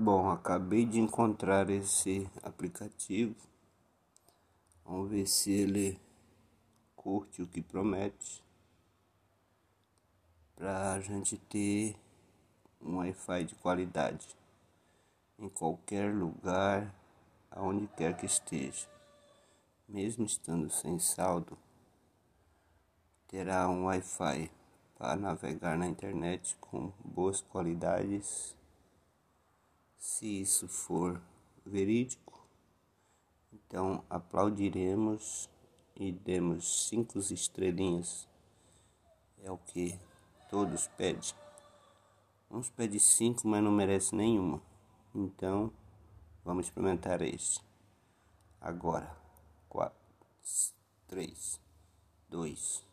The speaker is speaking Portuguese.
Bom, acabei de encontrar esse aplicativo. Vamos ver se ele curte o que promete. Para a gente ter um Wi-Fi de qualidade em qualquer lugar, aonde quer que esteja. Mesmo estando sem saldo, terá um Wi-Fi para navegar na internet com boas qualidades se isso for verídico, então aplaudiremos e demos cinco estrelinhas. É o que todos pedem. Uns pedem cinco, mas não merece nenhuma. Então, vamos experimentar este. Agora, quatro, três, dois.